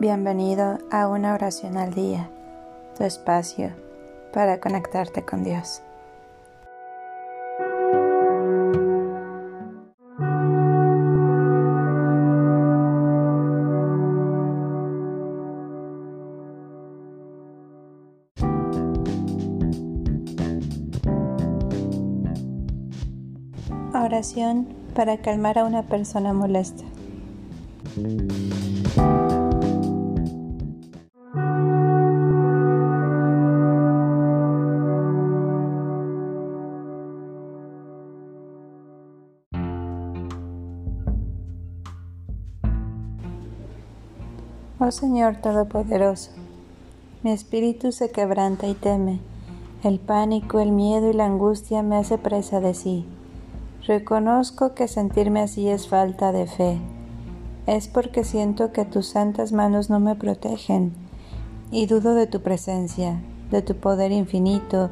Bienvenido a una oración al día, tu espacio para conectarte con Dios. Oración para calmar a una persona molesta. Oh Señor Todopoderoso, mi espíritu se quebranta y teme. El pánico, el miedo y la angustia me hace presa de sí. Reconozco que sentirme así es falta de fe. Es porque siento que tus santas manos no me protegen y dudo de tu presencia, de tu poder infinito,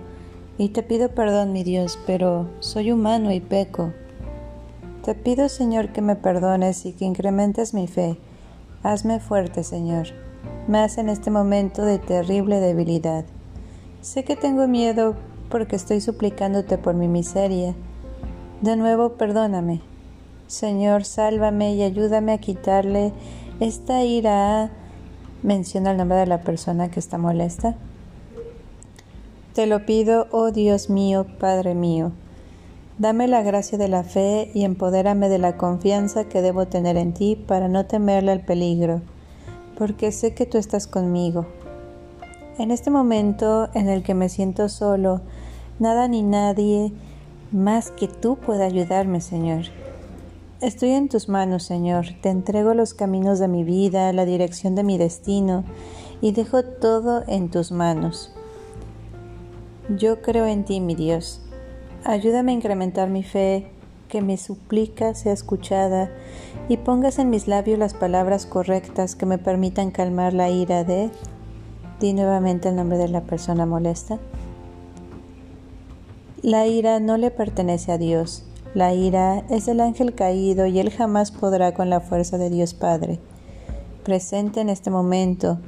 y te pido perdón, mi Dios, pero soy humano y peco. Te pido, Señor, que me perdones y que incrementes mi fe Hazme fuerte, Señor, más en este momento de terrible debilidad. Sé que tengo miedo porque estoy suplicándote por mi miseria. De nuevo, perdóname. Señor, sálvame y ayúdame a quitarle esta ira. Menciona el nombre de la persona que está molesta. Te lo pido, oh Dios mío, Padre mío. Dame la gracia de la fe y empodérame de la confianza que debo tener en ti para no temerle al peligro, porque sé que tú estás conmigo. En este momento en el que me siento solo, nada ni nadie más que tú puede ayudarme, Señor. Estoy en tus manos, Señor. Te entrego los caminos de mi vida, la dirección de mi destino, y dejo todo en tus manos. Yo creo en ti, mi Dios. Ayúdame a incrementar mi fe, que mi súplica sea escuchada y pongas en mis labios las palabras correctas que me permitan calmar la ira de... Di nuevamente el nombre de la persona molesta. La ira no le pertenece a Dios. La ira es el ángel caído y él jamás podrá con la fuerza de Dios Padre. Presente en este momento,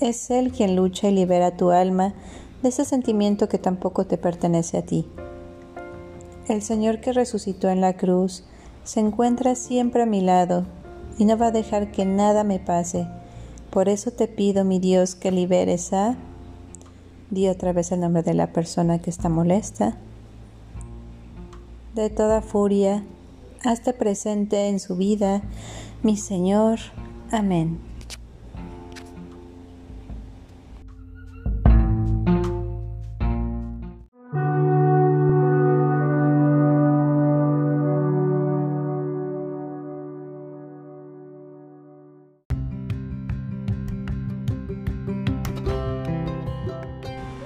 es Él quien lucha y libera tu alma de ese sentimiento que tampoco te pertenece a ti. El Señor que resucitó en la cruz se encuentra siempre a mi lado y no va a dejar que nada me pase. Por eso te pido, mi Dios, que liberes a... Di otra vez el nombre de la persona que está molesta. De toda furia, hazte presente en su vida, mi Señor. Amén.